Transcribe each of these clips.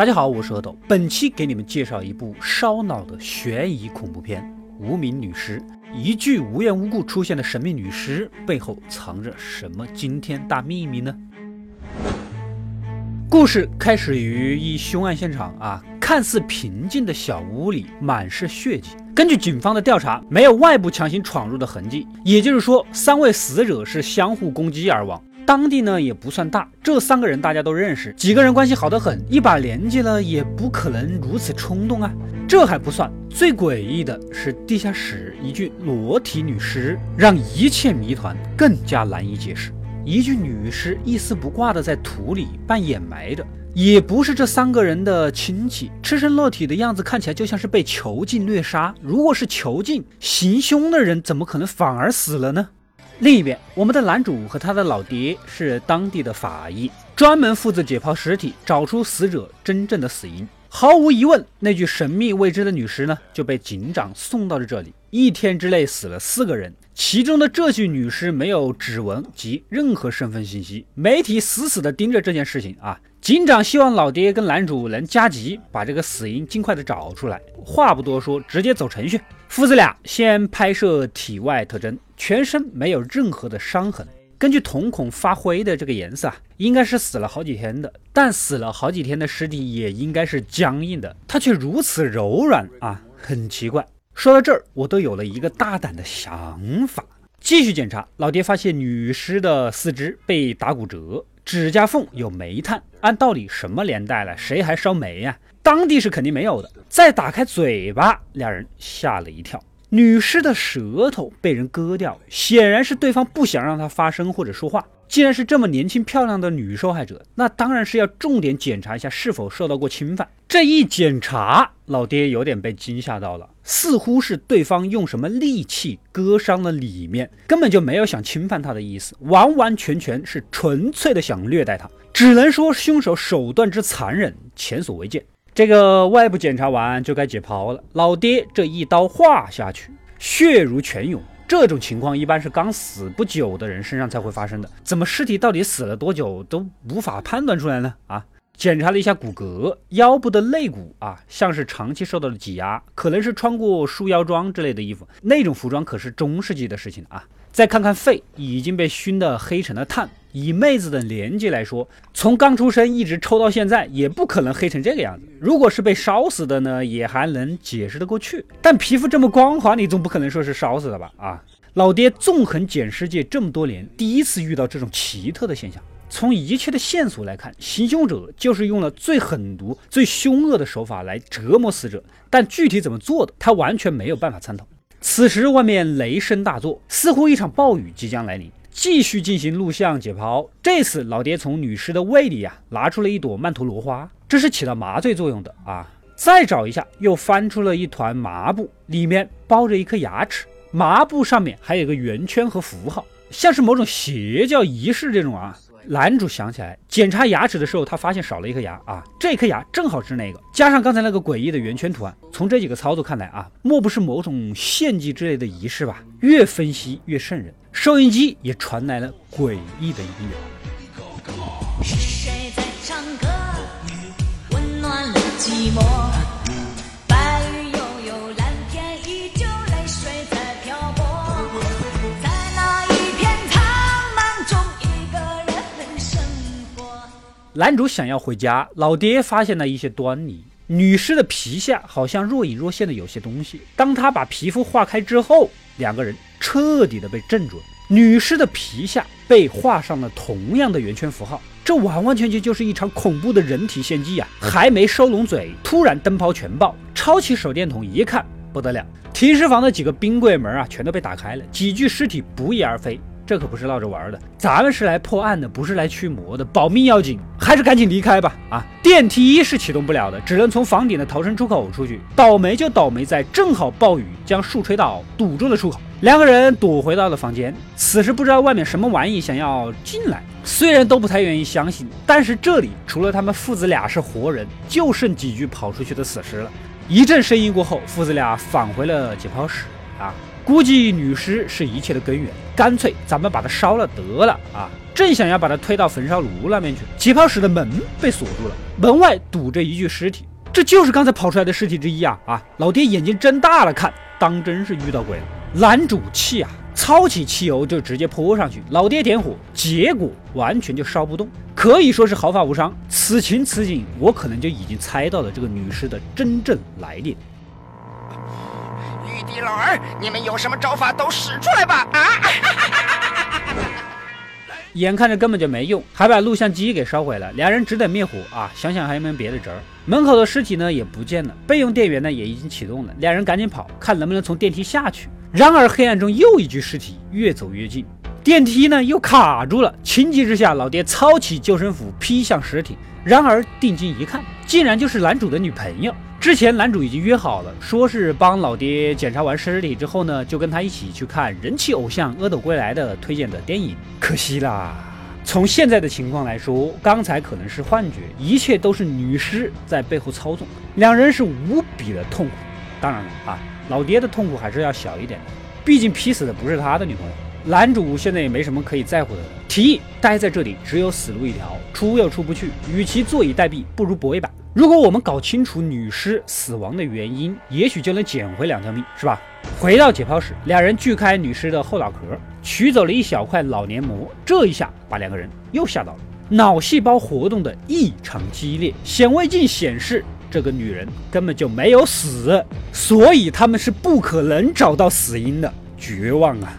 大家好，我是阿斗，本期给你们介绍一部烧脑的悬疑恐怖片《无名女尸》。一具无缘无故出现的神秘女尸背后藏着什么惊天大秘密呢？故事开始于一凶案现场啊，看似平静的小屋里满是血迹。根据警方的调查，没有外部强行闯入的痕迹，也就是说，三位死者是相互攻击而亡。当地呢也不算大，这三个人大家都认识，几个人关系好得很，一把年纪了也不可能如此冲动啊。这还不算，最诡异的是地下室一具裸体女尸，让一切谜团更加难以解释。一具女尸一丝不挂的在土里半掩埋着，也不是这三个人的亲戚，赤身裸体的样子看起来就像是被囚禁虐杀。如果是囚禁，行凶的人怎么可能反而死了呢？另一边，我们的男主和他的老爹是当地的法医，专门负责解剖尸体，找出死者真正的死因。毫无疑问，那具神秘未知的女尸呢，就被警长送到了这里。一天之内死了四个人，其中的这具女尸没有指纹及任何身份信息。媒体死死地盯着这件事情啊！警长希望老爹跟男主能加急，把这个死因尽快的找出来。话不多说，直接走程序。父子俩先拍摄体外特征。全身没有任何的伤痕，根据瞳孔发灰的这个颜色啊，应该是死了好几天的。但死了好几天的尸体也应该是僵硬的，它却如此柔软啊，很奇怪。说到这儿，我都有了一个大胆的想法。继续检查，老爹发现女尸的四肢被打骨折，指甲缝有煤炭。按道理，什么年代了，谁还烧煤呀？当地是肯定没有的。再打开嘴巴，两人吓了一跳。女尸的舌头被人割掉，显然是对方不想让她发声或者说话。既然是这么年轻漂亮的女受害者，那当然是要重点检查一下是否受到过侵犯。这一检查，老爹有点被惊吓到了，似乎是对方用什么利器割伤了里面，根本就没有想侵犯她的意思，完完全全是纯粹的想虐待她。只能说凶手手段之残忍，前所未见。这个外部检查完就该解剖了。老爹这一刀划下去，血如泉涌。这种情况一般是刚死不久的人身上才会发生的。怎么尸体到底死了多久都无法判断出来呢？啊，检查了一下骨骼，腰部的肋骨啊，像是长期受到了挤压，可能是穿过束腰装之类的衣服。那种服装可是中世纪的事情啊。再看看肺，已经被熏得黑成了炭。以妹子的年纪来说，从刚出生一直抽到现在，也不可能黑成这个样子。如果是被烧死的呢，也还能解释得过去。但皮肤这么光滑，你总不可能说是烧死的吧？啊，老爹纵横捡尸界这么多年，第一次遇到这种奇特的现象。从一切的线索来看，行凶者就是用了最狠毒、最凶恶的手法来折磨死者，但具体怎么做的，他完全没有办法参透。此时外面雷声大作，似乎一场暴雨即将来临。继续进行录像解剖，这次老爹从女尸的胃里啊拿出了一朵曼陀罗花，这是起到麻醉作用的啊。再找一下，又翻出了一团麻布，里面包着一颗牙齿，麻布上面还有个圆圈和符号，像是某种邪教仪式这种啊。男主想起来检查牙齿的时候，他发现少了一颗牙啊，这颗牙正好是那个，加上刚才那个诡异的圆圈图案，从这几个操作看来啊，莫不是某种献祭之类的仪式吧？越分析越瘆人。收音机也传来了诡异的音乐。是谁在唱歌？温暖了寂寞。男主想要回家，老爹发现了一些端倪。女尸的皮下好像若隐若现的有些东西。当他把皮肤化开之后，两个人彻底的被镇住了。女尸的皮下被画上了同样的圆圈符号，这完完全全就是一场恐怖的人体献祭啊！还没收拢嘴，突然灯泡全爆，抄起手电筒一看，不得了，停尸房的几个冰柜门啊，全都被打开了，几具尸体不翼而飞。这可不是闹着玩的，咱们是来破案的，不是来驱魔的，保命要紧，还是赶紧离开吧！啊，电梯是启动不了的，只能从房顶的逃生出口出去。倒霉就倒霉在正好暴雨将树吹倒，堵住了出口。两个人躲回到了房间，此时不知道外面什么玩意想要进来，虽然都不太愿意相信，但是这里除了他们父子俩是活人，就剩几具跑出去的死尸了。一阵声音过后，父子俩返回了解剖室。啊。估计女尸是一切的根源，干脆咱们把它烧了得了啊！正想要把它推到焚烧炉那边去，起泡室的门被锁住了，门外堵着一具尸体，这就是刚才跑出来的尸体之一啊！啊，老爹眼睛睁大了看，当真是遇到鬼了。男主气啊，操起汽油就直接泼上去，老爹点火，结果完全就烧不动，可以说是毫发无伤。此情此景，我可能就已经猜到了这个女尸的真正来历。玉帝老儿，你们有什么招法都使出来吧！啊！眼看着根本就没用，还把录像机给烧毁了，两人只得灭火啊！想想还有没有别的辙？门口的尸体呢也不见了，备用电源呢也已经启动了，两人赶紧跑，看能不能从电梯下去。然而黑暗中又一具尸体越走越近，电梯呢又卡住了。情急之下，老爹操起救生斧劈向尸体，然而定睛一看，竟然就是男主的女朋友。之前男主已经约好了，说是帮老爹检查完尸体之后呢，就跟他一起去看人气偶像《阿斗归来》的推荐的电影。可惜啦，从现在的情况来说，刚才可能是幻觉，一切都是女尸在背后操纵。两人是无比的痛苦。当然了啊，老爹的痛苦还是要小一点的，毕竟劈死的不是他的女朋友。男主现在也没什么可以在乎的了，提议待在这里只有死路一条，出又出不去，与其坐以待毙，不如搏一把。如果我们搞清楚女尸死亡的原因，也许就能捡回两条命，是吧？回到解剖室，两人锯开女尸的后脑壳，取走了一小块脑黏膜，这一下把两个人又吓到了。脑细胞活动的异常激烈，显微镜显示这个女人根本就没有死，所以他们是不可能找到死因的。绝望啊！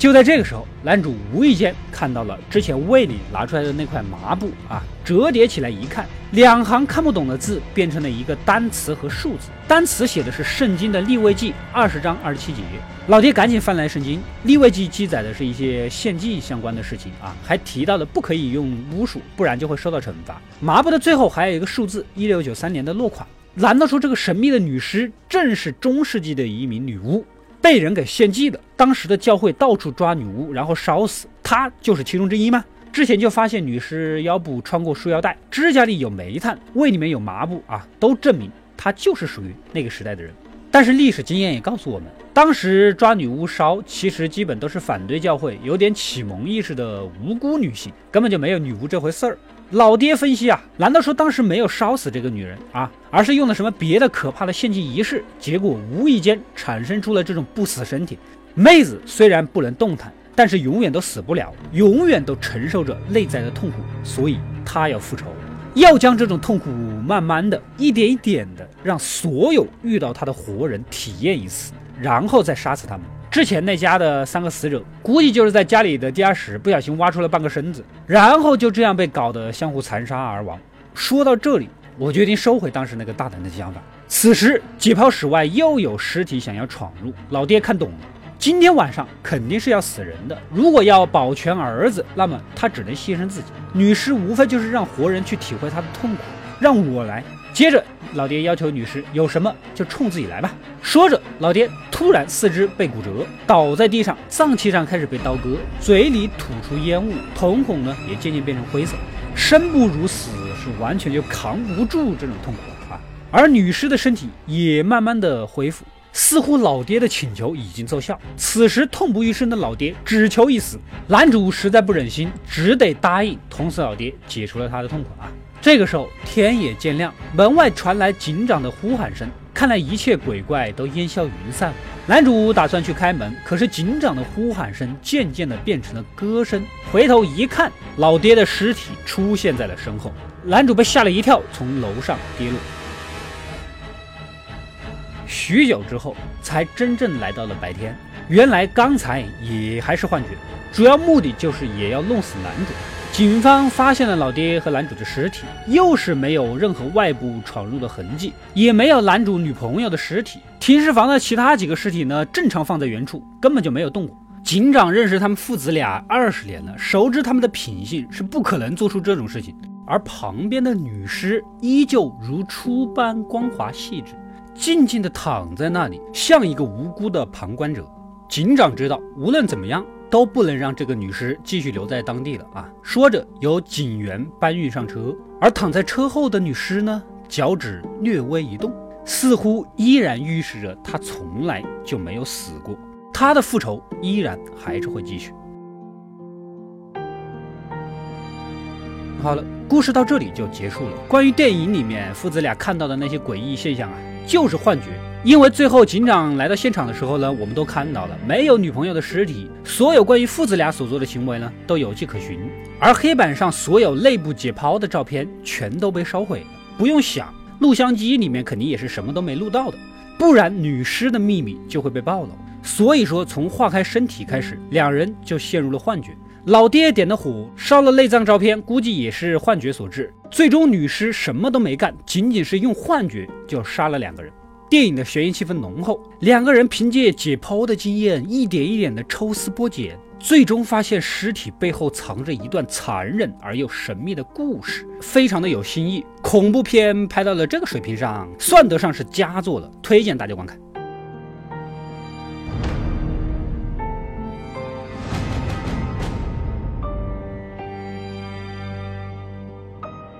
就在这个时候，男主无意间看到了之前胃里拿出来的那块麻布啊，折叠起来一看，两行看不懂的字变成了一个单词和数字。单词写的是圣经的立位记二十章二十七节。老爹赶紧翻来圣经，立位记记载的是一些献祭相关的事情啊，还提到了不可以用巫术，不然就会受到惩罚。麻布的最后还有一个数字一六九三年的落款。难道说这个神秘的女尸正是中世纪的一名女巫？被人给献祭的，当时的教会到处抓女巫，然后烧死，她就是其中之一吗？之前就发现女尸腰部穿过束腰带，指甲里有煤炭，胃里面有麻布啊，都证明她就是属于那个时代的人。但是历史经验也告诉我们，当时抓女巫烧，其实基本都是反对教会、有点启蒙意识的无辜女性，根本就没有女巫这回事儿。老爹分析啊，难道说当时没有烧死这个女人啊，而是用了什么别的可怕的献祭仪式？结果无意间产生出了这种不死身体。妹子虽然不能动弹，但是永远都死不了，永远都承受着内在的痛苦，所以她要复仇，要将这种痛苦慢慢的一点一点的让所有遇到她的活人体验一次，然后再杀死他们。之前那家的三个死者，估计就是在家里的地下室不小心挖出了半个身子，然后就这样被搞得相互残杀而亡。说到这里，我决定收回当时那个大胆的想法。此时解剖室外又有尸体想要闯入，老爹看懂了，今天晚上肯定是要死人的。如果要保全儿子，那么他只能牺牲自己。女尸无非就是让活人去体会他的痛苦，让我来。接着，老爹要求女尸有什么就冲自己来吧。说着，老爹突然四肢被骨折，倒在地上，脏器上开始被刀割，嘴里吐出烟雾，瞳孔呢也渐渐变成灰色，生不如死，是完全就扛不住这种痛苦啊。而女尸的身体也慢慢的恢复，似乎老爹的请求已经奏效。此时痛不欲生的老爹只求一死，男主实在不忍心，只得答应捅死老爹，解除了他的痛苦啊。这个时候天也渐亮，门外传来警长的呼喊声，看来一切鬼怪都烟消云散了。男主打算去开门，可是警长的呼喊声渐渐的变成了歌声。回头一看，老爹的尸体出现在了身后，男主被吓了一跳，从楼上跌落。许久之后，才真正来到了白天。原来刚才也还是幻觉，主要目的就是也要弄死男主。警方发现了老爹和男主的尸体，又是没有任何外部闯入的痕迹，也没有男主女朋友的尸体。停尸房的其他几个尸体呢，正常放在原处，根本就没有动过。警长认识他们父子俩二十年了，熟知他们的品性，是不可能做出这种事情。而旁边的女尸依旧如初般光滑细致，静静地躺在那里，像一个无辜的旁观者。警长知道，无论怎么样。都不能让这个女尸继续留在当地了啊！说着，由警员搬运上车，而躺在车后的女尸呢，脚趾略微一动，似乎依然预示着她从来就没有死过，她的复仇依然还是会继续。好了，故事到这里就结束了。关于电影里面父子俩看到的那些诡异现象啊，就是幻觉。因为最后警长来到现场的时候呢，我们都看到了没有女朋友的尸体，所有关于父子俩所做的行为呢都有迹可循，而黑板上所有内部解剖的照片全都被烧毁了。不用想，录像机里面肯定也是什么都没录到的，不然女尸的秘密就会被暴露。所以说，从化开身体开始，两人就陷入了幻觉。老爹点的火烧了内脏照片，估计也是幻觉所致。最终，女尸什么都没干，仅仅是用幻觉就杀了两个人。电影的悬疑气氛浓厚，两个人凭借解剖的经验，一点一点的抽丝剥茧，最终发现尸体背后藏着一段残忍而又神秘的故事，非常的有新意。恐怖片拍到了这个水平上，算得上是佳作了，推荐大家观看。